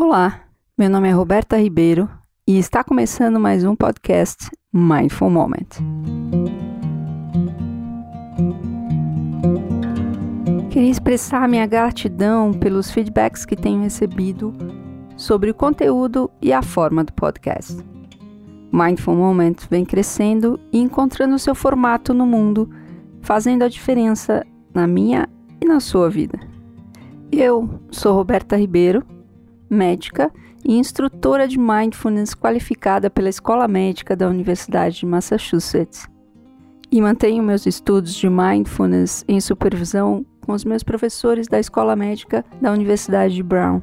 Olá, meu nome é Roberta Ribeiro e está começando mais um podcast Mindful Moment. Queria expressar minha gratidão pelos feedbacks que tenho recebido sobre o conteúdo e a forma do podcast. Mindful Moment vem crescendo e encontrando seu formato no mundo, fazendo a diferença na minha e na sua vida. Eu sou Roberta Ribeiro médica e instrutora de mindfulness qualificada pela Escola Médica da Universidade de Massachusetts. E mantenho meus estudos de mindfulness em supervisão com os meus professores da Escola Médica da Universidade de Brown.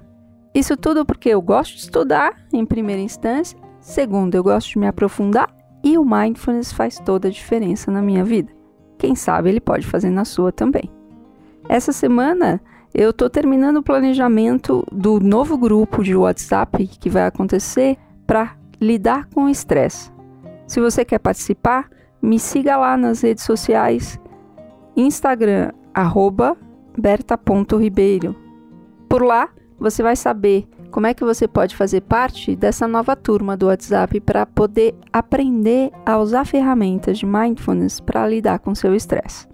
Isso tudo porque eu gosto de estudar, em primeira instância, segundo, eu gosto de me aprofundar e o mindfulness faz toda a diferença na minha vida. Quem sabe ele pode fazer na sua também. Essa semana eu estou terminando o planejamento do novo grupo de WhatsApp que vai acontecer para lidar com o estresse. Se você quer participar, me siga lá nas redes sociais, Instagram, arroba berta.ribeiro. Por lá, você vai saber como é que você pode fazer parte dessa nova turma do WhatsApp para poder aprender a usar ferramentas de mindfulness para lidar com seu estresse.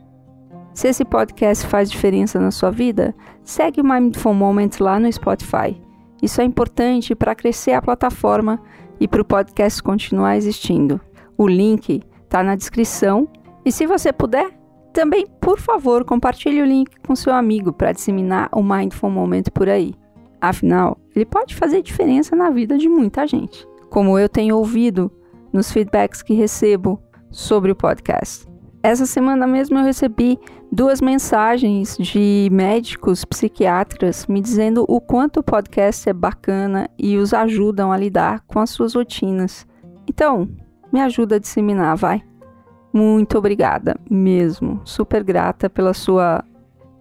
Se esse podcast faz diferença na sua vida, segue o Mindful Moment lá no Spotify. Isso é importante para crescer a plataforma e para o podcast continuar existindo. O link está na descrição e se você puder, também, por favor, compartilhe o link com seu amigo para disseminar o Mindful Moment por aí. Afinal, ele pode fazer diferença na vida de muita gente, como eu tenho ouvido nos feedbacks que recebo sobre o podcast. Essa semana mesmo eu recebi duas mensagens de médicos psiquiatras me dizendo o quanto o podcast é bacana e os ajudam a lidar com as suas rotinas. Então, me ajuda a disseminar, vai. Muito obrigada mesmo. Super grata pela sua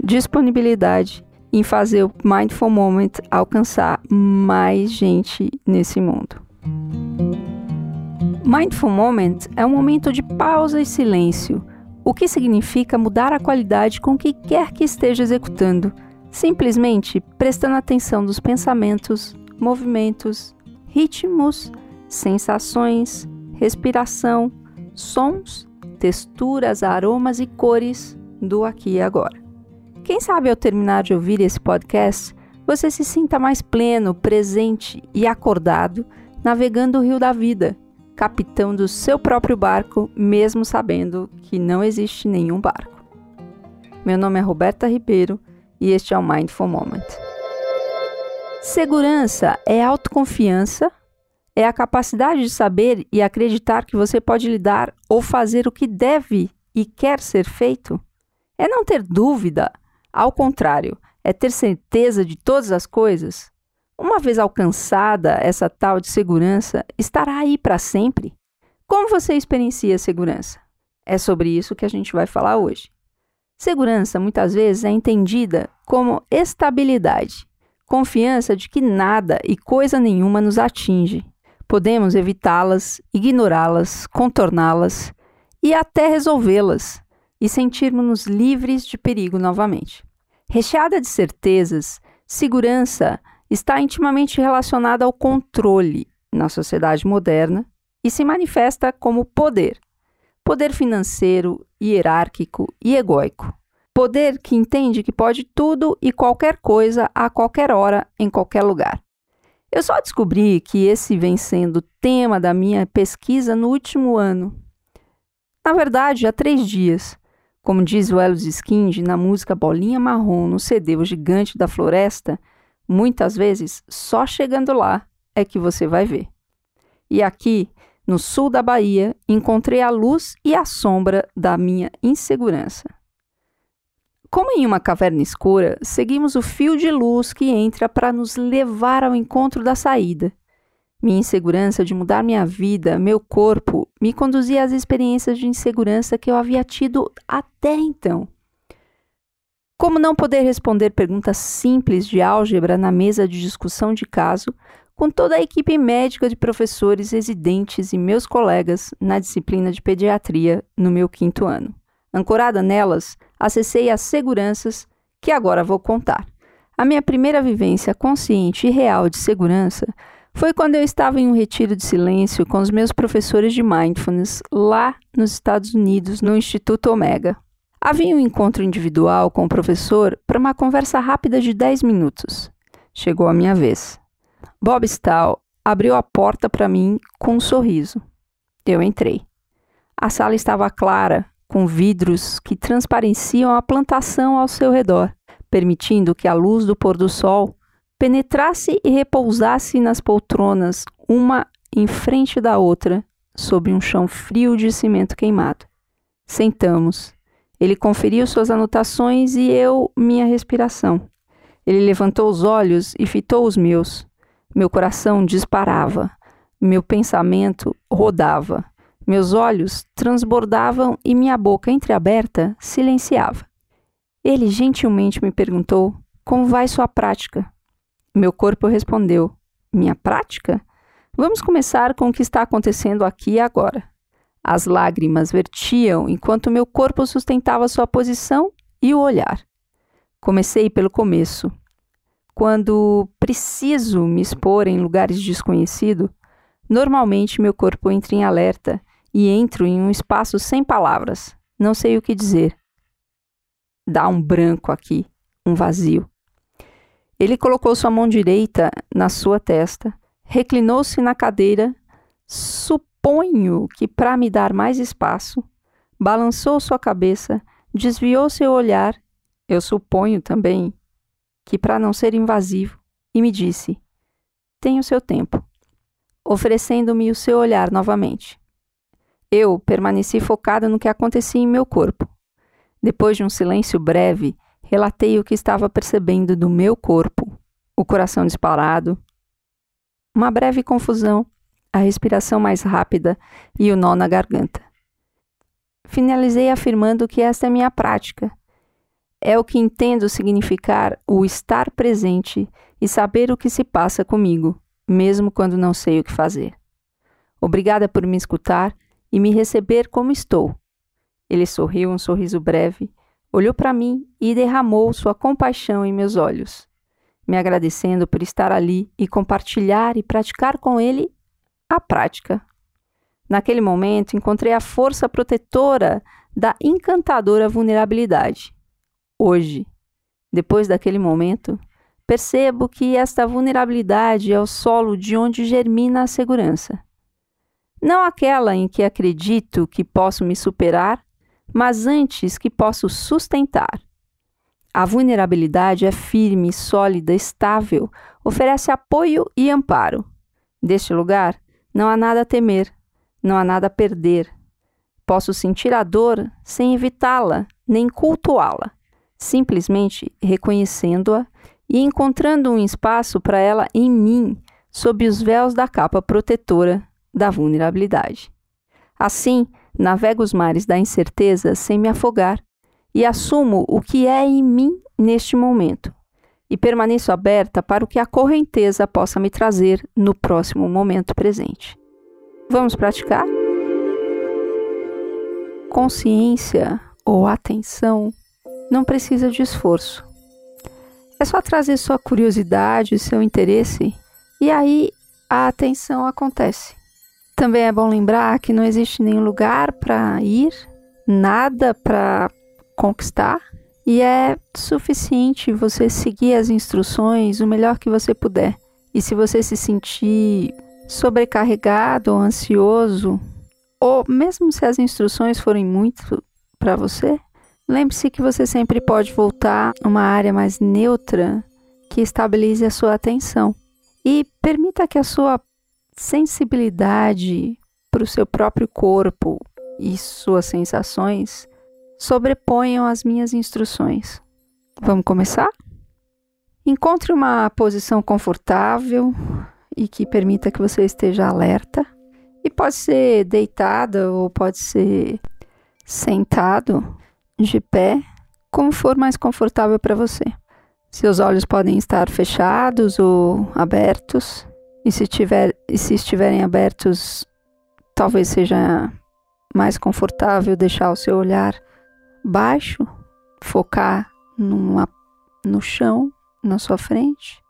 disponibilidade em fazer o Mindful Moment alcançar mais gente nesse mundo. Mindful Moment é um momento de pausa e silêncio o que significa mudar a qualidade com que quer que esteja executando, simplesmente prestando atenção dos pensamentos, movimentos, ritmos, sensações, respiração, sons, texturas, aromas e cores do aqui e agora. Quem sabe ao terminar de ouvir esse podcast, você se sinta mais pleno, presente e acordado navegando o rio da vida capitão do seu próprio barco, mesmo sabendo que não existe nenhum barco. Meu nome é Roberta Ribeiro e este é o Mindful Moment. Segurança é autoconfiança, é a capacidade de saber e acreditar que você pode lidar ou fazer o que deve e quer ser feito. É não ter dúvida, ao contrário, é ter certeza de todas as coisas. Uma vez alcançada essa tal de segurança, estará aí para sempre? Como você experiencia segurança? É sobre isso que a gente vai falar hoje. Segurança muitas vezes é entendida como estabilidade, confiança de que nada e coisa nenhuma nos atinge. Podemos evitá-las, ignorá-las, contorná-las e até resolvê-las e sentirmos-nos livres de perigo novamente. Recheada de certezas, segurança está intimamente relacionada ao controle na sociedade moderna e se manifesta como poder. Poder financeiro, hierárquico e egóico. Poder que entende que pode tudo e qualquer coisa a qualquer hora, em qualquer lugar. Eu só descobri que esse vem sendo tema da minha pesquisa no último ano. Na verdade, há três dias. Como diz o Elos Skind na música Bolinha Marrom no CD O Gigante da Floresta, Muitas vezes, só chegando lá é que você vai ver. E aqui, no sul da Bahia, encontrei a luz e a sombra da minha insegurança. Como em uma caverna escura, seguimos o fio de luz que entra para nos levar ao encontro da saída. Minha insegurança de mudar minha vida, meu corpo, me conduzia às experiências de insegurança que eu havia tido até então. Como não poder responder perguntas simples de álgebra na mesa de discussão de caso, com toda a equipe médica de professores residentes e meus colegas na disciplina de pediatria no meu quinto ano. Ancorada nelas, acessei as seguranças que agora vou contar. A minha primeira vivência consciente e real de segurança foi quando eu estava em um retiro de silêncio com os meus professores de mindfulness lá nos Estados Unidos, no Instituto Omega. Havia um encontro individual com o professor para uma conversa rápida de 10 minutos. Chegou a minha vez. Bob Stahl abriu a porta para mim com um sorriso. Eu entrei. A sala estava clara, com vidros que transpareciam a plantação ao seu redor, permitindo que a luz do pôr do sol penetrasse e repousasse nas poltronas, uma em frente da outra, sobre um chão frio de cimento queimado. Sentamos. Ele conferiu suas anotações e eu minha respiração. Ele levantou os olhos e fitou os meus. Meu coração disparava. Meu pensamento rodava. Meus olhos transbordavam e minha boca entreaberta silenciava. Ele gentilmente me perguntou: Como vai sua prática? Meu corpo respondeu: Minha prática? Vamos começar com o que está acontecendo aqui e agora. As lágrimas vertiam enquanto meu corpo sustentava sua posição e o olhar. Comecei pelo começo. Quando preciso me expor em lugares desconhecidos, normalmente meu corpo entra em alerta e entro em um espaço sem palavras. Não sei o que dizer. Dá um branco aqui, um vazio. Ele colocou sua mão direita na sua testa, reclinou-se na cadeira, suponho que para me dar mais espaço, balançou sua cabeça, desviou seu olhar, eu suponho também que para não ser invasivo, e me disse: Tenha o seu tempo, oferecendo-me o seu olhar novamente. Eu permaneci focada no que acontecia em meu corpo. Depois de um silêncio breve, Relatei o que estava percebendo do meu corpo: o coração disparado, uma breve confusão, a respiração mais rápida e o nó na garganta. Finalizei afirmando que esta é minha prática. É o que entendo significar o estar presente e saber o que se passa comigo, mesmo quando não sei o que fazer. Obrigada por me escutar e me receber como estou. Ele sorriu um sorriso breve olhou para mim e derramou sua compaixão em meus olhos, me agradecendo por estar ali e compartilhar e praticar com ele a prática. Naquele momento, encontrei a força protetora da encantadora vulnerabilidade. Hoje, depois daquele momento, percebo que esta vulnerabilidade é o solo de onde germina a segurança. Não aquela em que acredito que posso me superar mas antes que posso sustentar. A vulnerabilidade é firme, sólida, estável, oferece apoio e amparo. Deste lugar, não há nada a temer, não há nada a perder. Posso sentir a dor sem evitá-la, nem cultuá-la, simplesmente reconhecendo-a e encontrando um espaço para ela em mim, sob os véus da capa protetora da vulnerabilidade. Assim, navego os mares da incerteza sem me afogar e assumo o que é em mim neste momento e permaneço aberta para o que a correnteza possa me trazer no próximo momento presente. Vamos praticar? Consciência ou atenção não precisa de esforço. É só trazer sua curiosidade, seu interesse e aí a atenção acontece. Também é bom lembrar que não existe nenhum lugar para ir, nada para conquistar, e é suficiente você seguir as instruções o melhor que você puder. E se você se sentir sobrecarregado ou ansioso, ou mesmo se as instruções forem muito para você, lembre-se que você sempre pode voltar a uma área mais neutra que estabilize a sua atenção. E permita que a sua sensibilidade para o seu próprio corpo e suas sensações sobreponham as minhas instruções. Vamos começar? Encontre uma posição confortável e que permita que você esteja alerta. E pode ser deitada ou pode ser sentado, de pé, como for mais confortável para você. Seus olhos podem estar fechados ou abertos. E se, tiver, e se estiverem abertos, talvez seja mais confortável deixar o seu olhar baixo, focar numa, no chão na sua frente.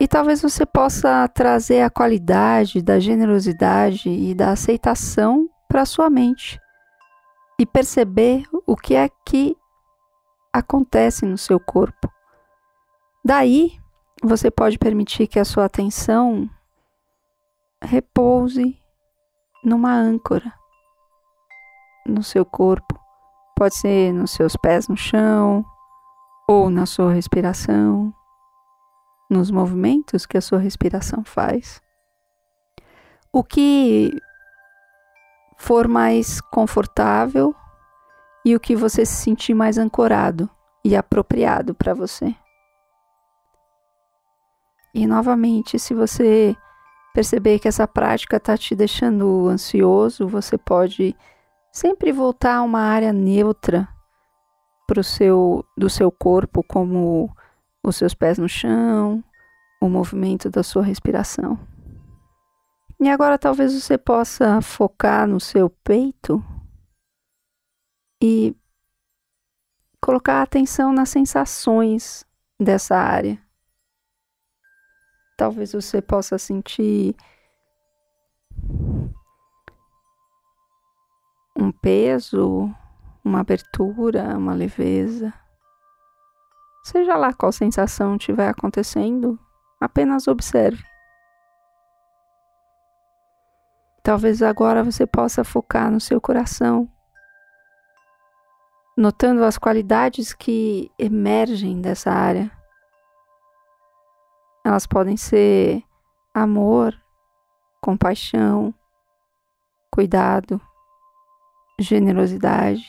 E talvez você possa trazer a qualidade da generosidade e da aceitação para sua mente e perceber o que é que acontece no seu corpo. Daí, você pode permitir que a sua atenção repouse numa âncora no seu corpo. Pode ser nos seus pés no chão, ou na sua respiração, nos movimentos que a sua respiração faz. O que for mais confortável e o que você se sentir mais ancorado e apropriado para você. E novamente, se você perceber que essa prática está te deixando ansioso, você pode sempre voltar a uma área neutra pro seu, do seu corpo, como os seus pés no chão, o movimento da sua respiração. E agora talvez você possa focar no seu peito e colocar atenção nas sensações dessa área. Talvez você possa sentir um peso, uma abertura, uma leveza. Seja lá qual sensação estiver acontecendo, apenas observe. Talvez agora você possa focar no seu coração, notando as qualidades que emergem dessa área. Elas podem ser amor, compaixão, cuidado, generosidade,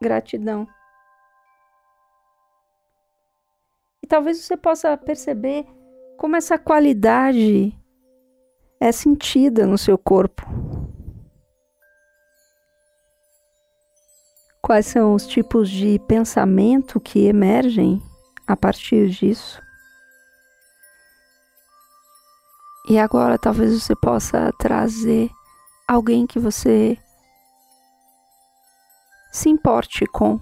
gratidão. E talvez você possa perceber como essa qualidade é sentida no seu corpo. Quais são os tipos de pensamento que emergem a partir disso? E agora talvez você possa trazer alguém que você se importe com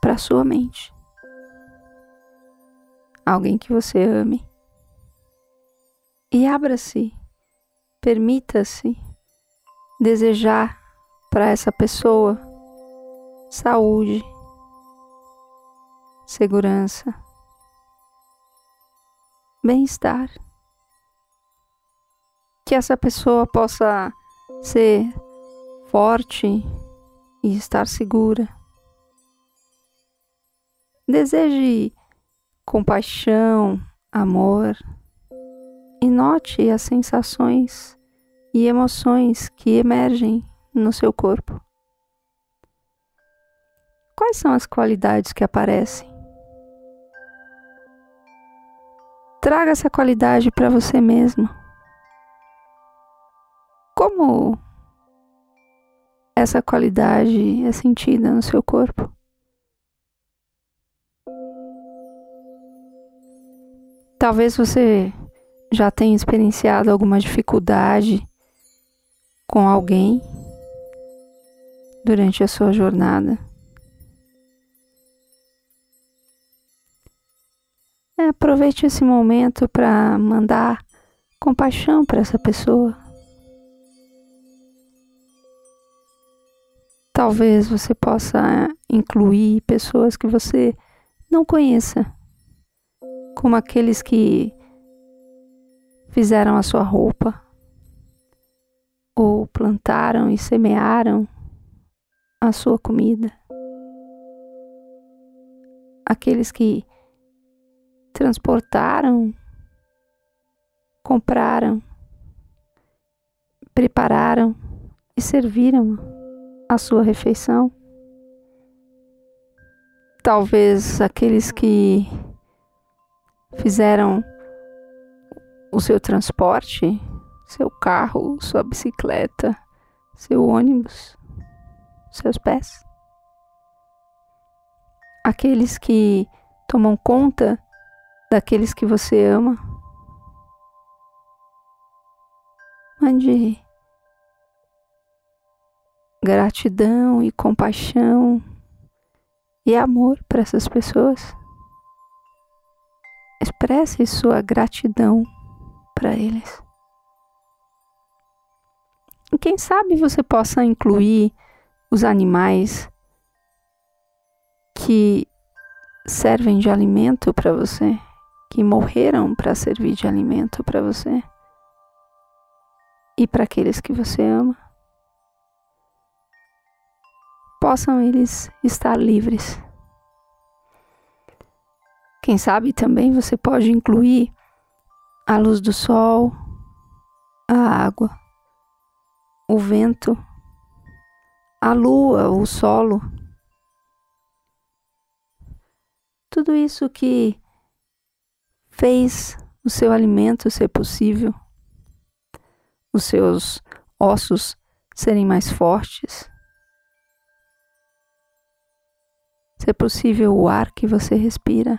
para sua mente. Alguém que você ame. E abra-se, permita-se desejar para essa pessoa saúde, segurança, bem-estar. Que essa pessoa possa ser forte e estar segura. Deseje compaixão, amor e note as sensações e emoções que emergem no seu corpo. Quais são as qualidades que aparecem? Traga essa qualidade para você mesmo. Como essa qualidade é sentida no seu corpo? Talvez você já tenha experienciado alguma dificuldade com alguém durante a sua jornada. É, aproveite esse momento para mandar compaixão para essa pessoa. Talvez você possa incluir pessoas que você não conheça, como aqueles que fizeram a sua roupa, ou plantaram e semearam a sua comida. Aqueles que transportaram, compraram, prepararam e serviram a sua refeição. Talvez aqueles que fizeram o seu transporte, seu carro, sua bicicleta, seu ônibus, seus pés. Aqueles que tomam conta daqueles que você ama. Mande gratidão e compaixão e amor para essas pessoas. Expresse sua gratidão para eles. E quem sabe você possa incluir os animais que servem de alimento para você, que morreram para servir de alimento para você e para aqueles que você ama. Possam eles estar livres. Quem sabe também você pode incluir a luz do sol, a água, o vento, a lua, o solo. Tudo isso que fez o seu alimento ser possível, os seus ossos serem mais fortes, ser possível o ar que você respira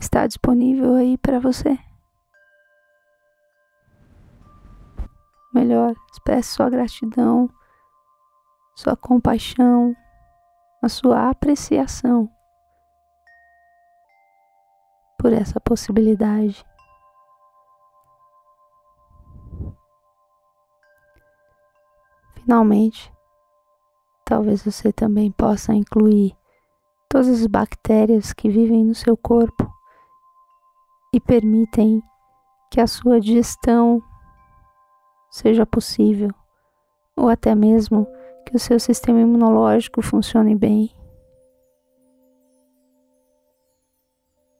está disponível aí para você. Melhor, expresse sua gratidão, sua compaixão, a sua apreciação por essa possibilidade. Finalmente, talvez você também possa incluir todas as bactérias que vivem no seu corpo e permitem que a sua digestão seja possível, ou até mesmo que o seu sistema imunológico funcione bem.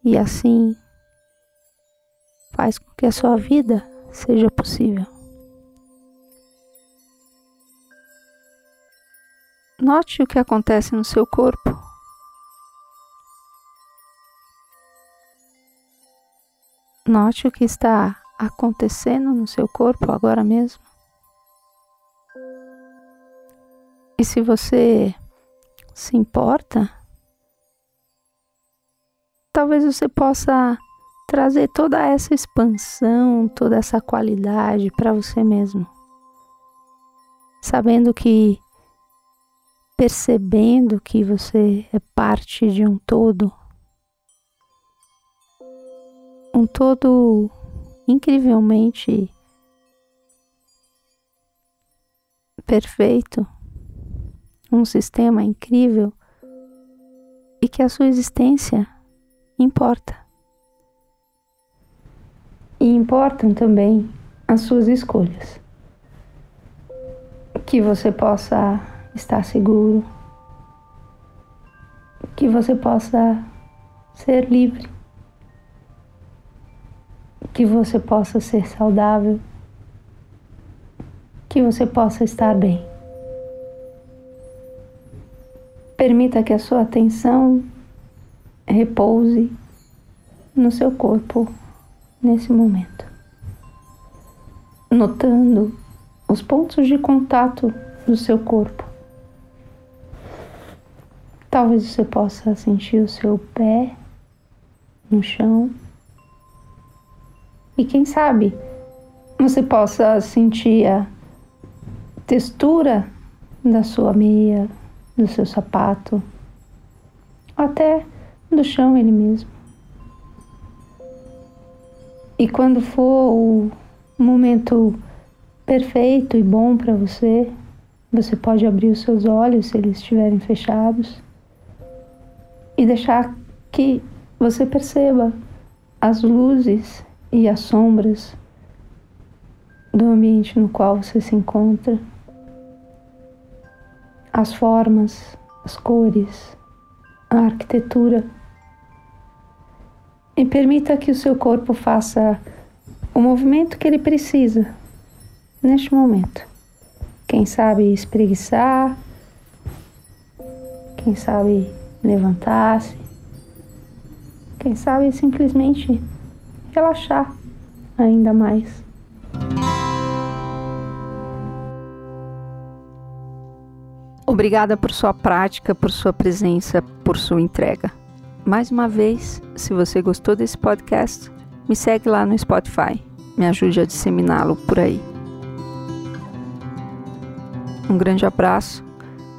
E assim faz com que a sua vida seja possível. Note o que acontece no seu corpo Note o que está acontecendo no seu corpo agora mesmo. E se você se importa, talvez você possa trazer toda essa expansão, toda essa qualidade para você mesmo. Sabendo que, percebendo que você é parte de um todo, um todo incrivelmente perfeito, um sistema incrível e que a sua existência importa. E importam também as suas escolhas. Que você possa estar seguro, que você possa ser livre que você possa ser saudável, que você possa estar bem. Permita que a sua atenção repouse no seu corpo nesse momento, notando os pontos de contato do seu corpo. Talvez você possa sentir o seu pé no chão e quem sabe você possa sentir a textura da sua meia, do seu sapato, até do chão ele mesmo. E quando for o momento perfeito e bom para você, você pode abrir os seus olhos se eles estiverem fechados e deixar que você perceba as luzes e as sombras do ambiente no qual você se encontra, as formas, as cores, a arquitetura. E permita que o seu corpo faça o movimento que ele precisa neste momento. Quem sabe espreguiçar, quem sabe levantar-se, quem sabe simplesmente relaxar ainda mais. Obrigada por sua prática, por sua presença, por sua entrega. Mais uma vez, se você gostou desse podcast, me segue lá no Spotify. Me ajude a disseminá-lo por aí. Um grande abraço,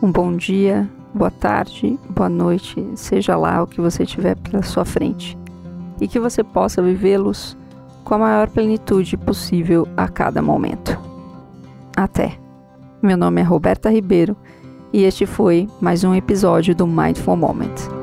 um bom dia boa tarde, boa noite, seja lá o que você tiver pela sua frente. E que você possa vivê-los com a maior plenitude possível a cada momento. Até! Meu nome é Roberta Ribeiro e este foi mais um episódio do Mindful Moment.